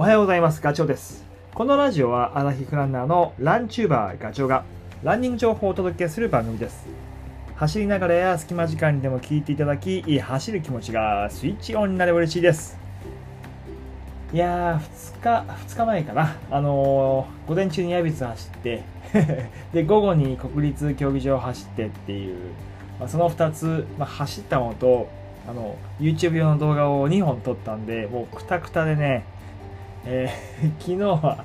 おはようございます。ガチョウです。このラジオはアラヒフランナーのランチューバーガチョウがランニング情報をお届けする番組です。走りながらや隙間時間にでも聞いていただき、走る気持ちがスイッチオンになれば嬉しいです。いやー、2日、2日前かな。あのー午前中にヤビツ走って、で、午後に国立競技場を走ってっていう、まあ、その2つ、まあ、走ったのと、あの、YouTube 用の動画を2本撮ったんで、もうくたくたでね、えー 昨日は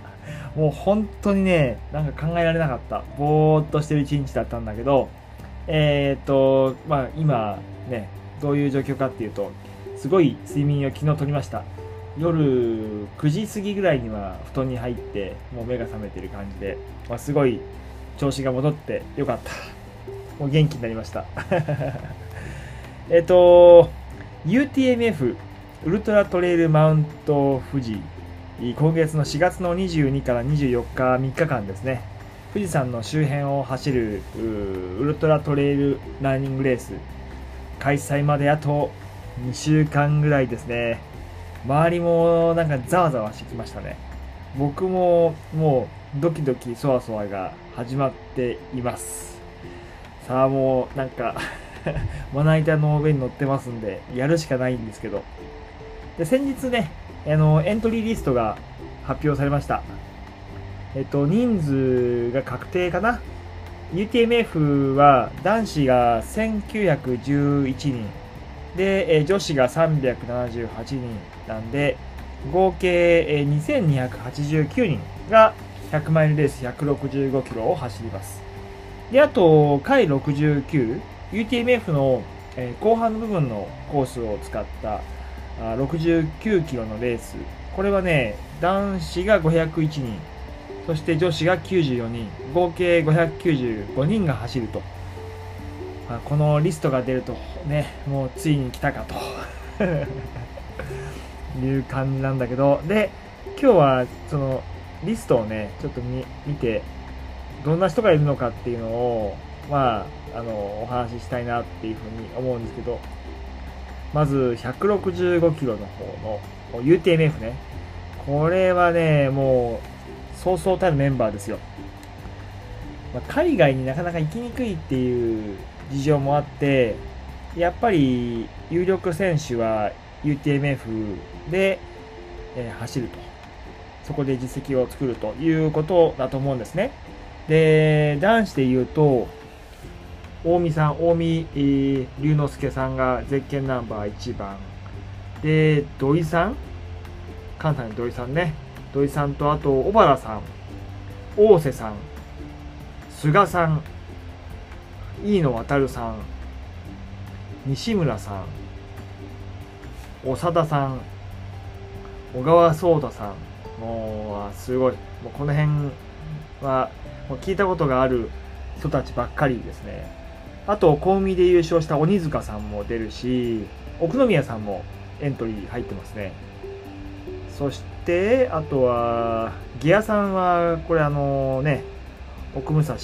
もう本当にね、なんか考えられなかった。ぼーっとしてる一日だったんだけど、えーっと、まあ今ね、どういう状況かっていうと、すごい睡眠を昨日取りました。夜9時過ぎぐらいには布団に入って、もう目が覚めてる感じで、まあ、すごい調子が戻ってよかった。もう元気になりました。えっと、UTMF ウルトラトレイルマウント富士今月の4月の22から24日3日間ですね。富士山の周辺を走るウルトラトレイルランニングレース。開催まであと2週間ぐらいですね。周りもなんかざわざわしてきましたね。僕ももうドキドキそわそわが始まっています。さあもうなんか まな板の上に乗ってますんでやるしかないんですけど。で先日ねあのエントリーリストが発表されました。えっと人数が確定かな？UTMF は男子が1911人。でえ女子が378人なんで合計え2289人が100マイルレース165キロを走ります。であと回69 UTMF の、え後半部分のコースを使った69キロのレース。これはね男子が501人。そして女子が94人。合計595人が走ると、まあこのリストが出るとねもうついに来たかと。いう感じなんだけど。で今日はそのリストをねちょっと見見てどんな人がいるのかっていうのをまああのお話ししたいなっていうふうに思うんですけど。まず165キロの方の UTMF ね。これはね、もう、そうそうたるメンバーですよ。まあ海外になかなか行きにくいっていう事情もあって、やっぱり有力選手は UTMF で、えー走ると。そこで実績を作るということだと思うんですね。で、男子で言うと、大見さん、大見、えー龍之介さんがゼッケンナンバー1番。で、土井さん？関西の土井さんね。土井さんと、あと、小原さん、大瀬さん、菅さん、飯野航さん、西村さん、長田さん、小川壮太さん。もう、すごい。もうこの辺は、もう聞いたことがある人たちばっかりですね。あと、公海で優勝した鬼塚さんも出るし、奥宮さんもエントリー入ってますね。そして、あとは、ギアさんは、これあのね、奥武蔵、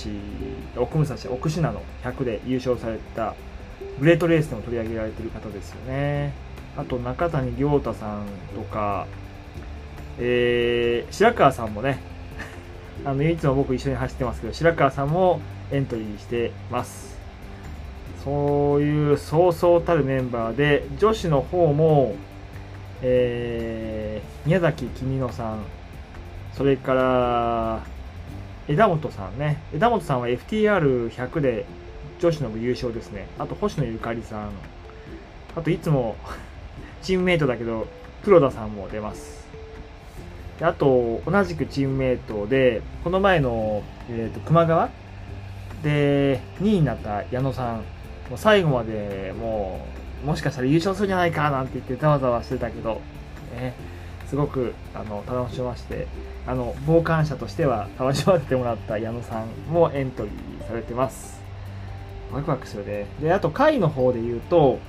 奥武蔵、奥信濃100で優勝された、グレートレースでも取り上げられてる方ですよね。あと、中谷亮太さんとか、えー、白川さんもね、あの、いつも僕一緒に走ってますけど、白川さんもエントリーしてます。そういうそうそうたるメンバーで、女子の方も、えー、宮崎君乃さん、それから、枝本さんね。枝本さんは FTR100 で女子の部優勝ですね。あと、星野ゆかりさん。あと、いつも チームメイトだけど、黒田さんも出ます。あと、同じくチームメイトで、この前の、えー、と熊川で、2位になった矢野さん。もう最後までもう、もしかしたら優勝するんじゃないかなんて言ってざわざわしてたけど、ね、すごくあの楽しませて、あの、傍観者としては楽しませてもらった矢野さんもエントリーされてます。ワクワクするね。で、あと、会の方で言うと、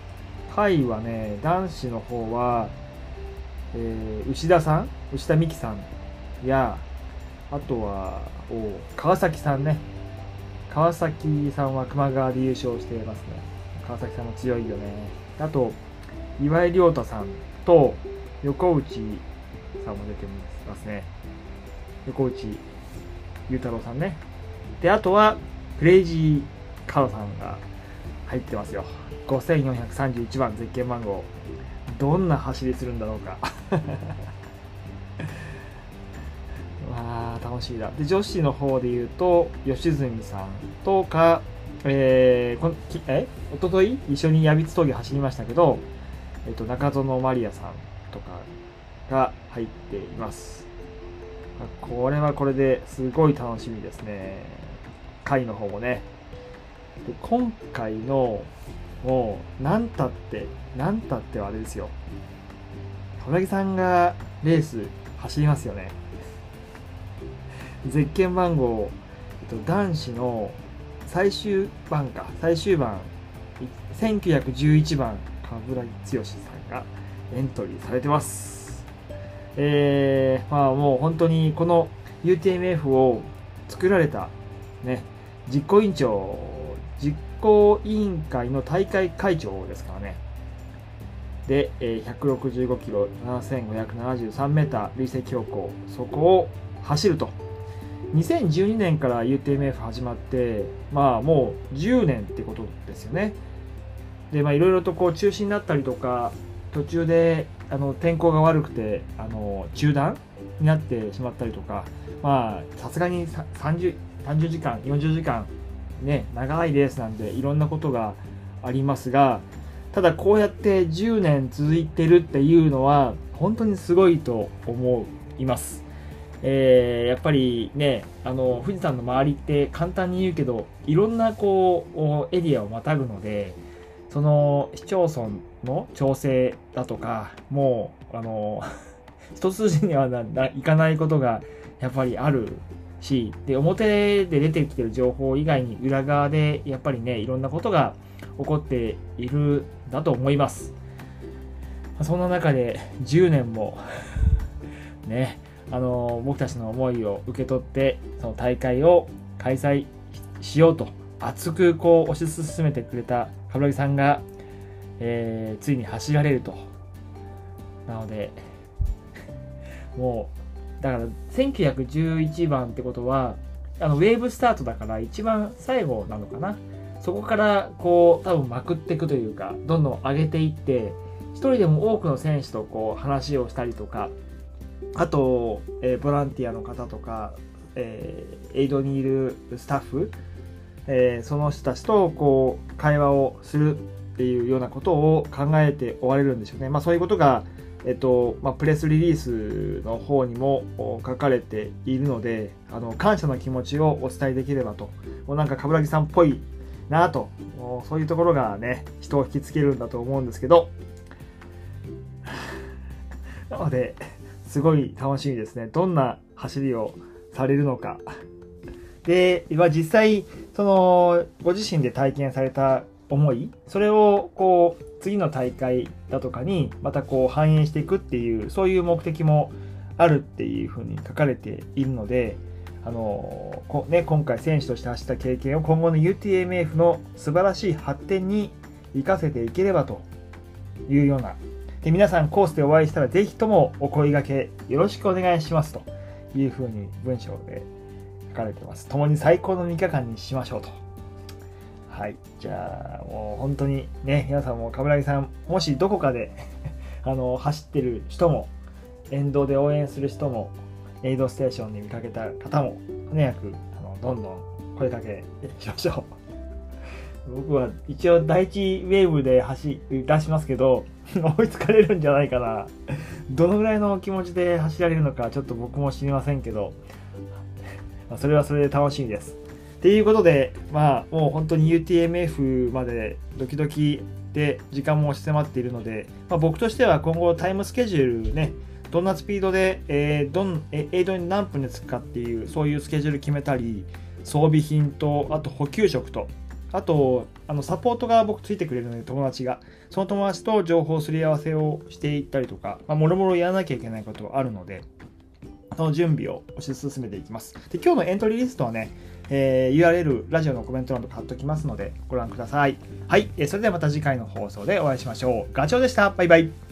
会はね、男子の方は、えー牛田さん牛田美希さんや、あとは、お川崎さんね。川崎さんは熊川で優勝していますね。川崎さんも強いよね。あと、岩井亮太さんと横内さんも出てますね。横内裕太郎さんね。で、あとは、クレイジーカードさんが入ってますよ。5431番ゼッケン番号。どんな走りするんだろうか。で、女子の方で言うと、吉住さんとか、えー、こきえ？一昨日？一緒に矢櫃峠走りましたけど、えっと、中園マリアさんとかが入っています。これはこれですごい楽しみですね。回の方もね。で今回の、もう、なんたって、なんたってはあれですよ。小木さんがレース走りますよね。ゼッケン番号、えっと、男子の最終番か、最終番、1911番、冠城剛さんがエントリーされてます。えー、まあもう本当にこの UTMF を作られた、ね、実行委員長、実行委員会の大会会長ですからね。で、えー、165キロ、7573メーター累積標高、そこを走ると。2012年から UTMF 始まって、まあもう10年ってことですよね。で、まあいろいろとこう中止になったりとか、途中であの天候が悪くてあの中断になってしまったりとか、まあさすがに30、30時間、40時間、ね、長いレースなんでいろんなことがありますが、ただこうやって10年続いてるっていうのは本当にすごいと思います。えー、やっぱりねあの富士山の周りって簡単に言うけどいろんなこうエリアをまたぐのでその市町村の調整だとかもうあの 一筋にはいかないことがやっぱりあるしで表で出てきてる情報以外に裏側でやっぱりねいろんなことが起こっているんだと思います。そんな中で10年も ねあの僕たちの思いを受け取ってその大会を開催しようと熱くこう推し進めてくれた冠城さんが、えー、ついに走られると。なので もうだから1911番ってことはあのウェーブスタートだから一番最後なのかな。そこからこう多分まくっていくというかどんどん上げていって一人でも多くの選手とこう話をしたりとかあと、えー、ボランティアの方とか、えー、エイドにいるスタッフ、えー、その人たちとこう会話をするっていうようなことを考えて終われるんでしょうね。まあ、そういうことが、えっとまあ、プレスリリースの方にも書かれているのであの感謝の気持ちをお伝えできればと。もうなんか冠城さんっぽいなと。そういうところがね人を引きつけるんだと思うんですけど。なのですごい楽しみですね。どんな走りをされるのか。で、実際、その、ご自身で体験された思い、それを、こう、次の大会だとかに、またこう、反映していくっていう、そういう目的もあるっていうふうに書かれているので、あのこね、今回選手として走った経験を今後の UTMF の素晴らしい発展に生かせていければというようなで皆さんコースでお会いしたらぜひともお声がけよろしくお願いしますというふうに文章で書かれてます。共に最高の3日間にしましょうと。はい。じゃあ、もう本当にね、皆さんも冠城さん、もしどこかで あの、走ってる人も、沿道で応援する人も、エイドステーションに見かけた方も、早く、あの、どんどん声かけしましょう。僕は一応第一ウェーブで走り出しますけど、追いつかれるんじゃないかな。どのぐらいの気持ちで走られるのかちょっと僕も知りませんけど、それはそれで楽しみです。っていうことで、まあもう本当に UTMF までドキドキで時間も押し迫っているので、まあ、僕としては今後タイムスケジュールね、どんなスピードで、えー、どんえエイドに何分で着くかっていう、そういうスケジュール決めたり、装備品と、あと補給食と、あと、あのサポートが僕ついてくれるので、友達が。その友達と情報すり合わせをしていったりとか、まあ、もろもろやらなきゃいけないことはあるので、その準備を推し進めていきます。で、今日のエントリーリストはね、えー、URL、ラジオのコメント欄とか貼っときますので、ご覧ください。はい、えー、それではまた次回の放送でお会いしましょう。ガチョウでした。バイバイ。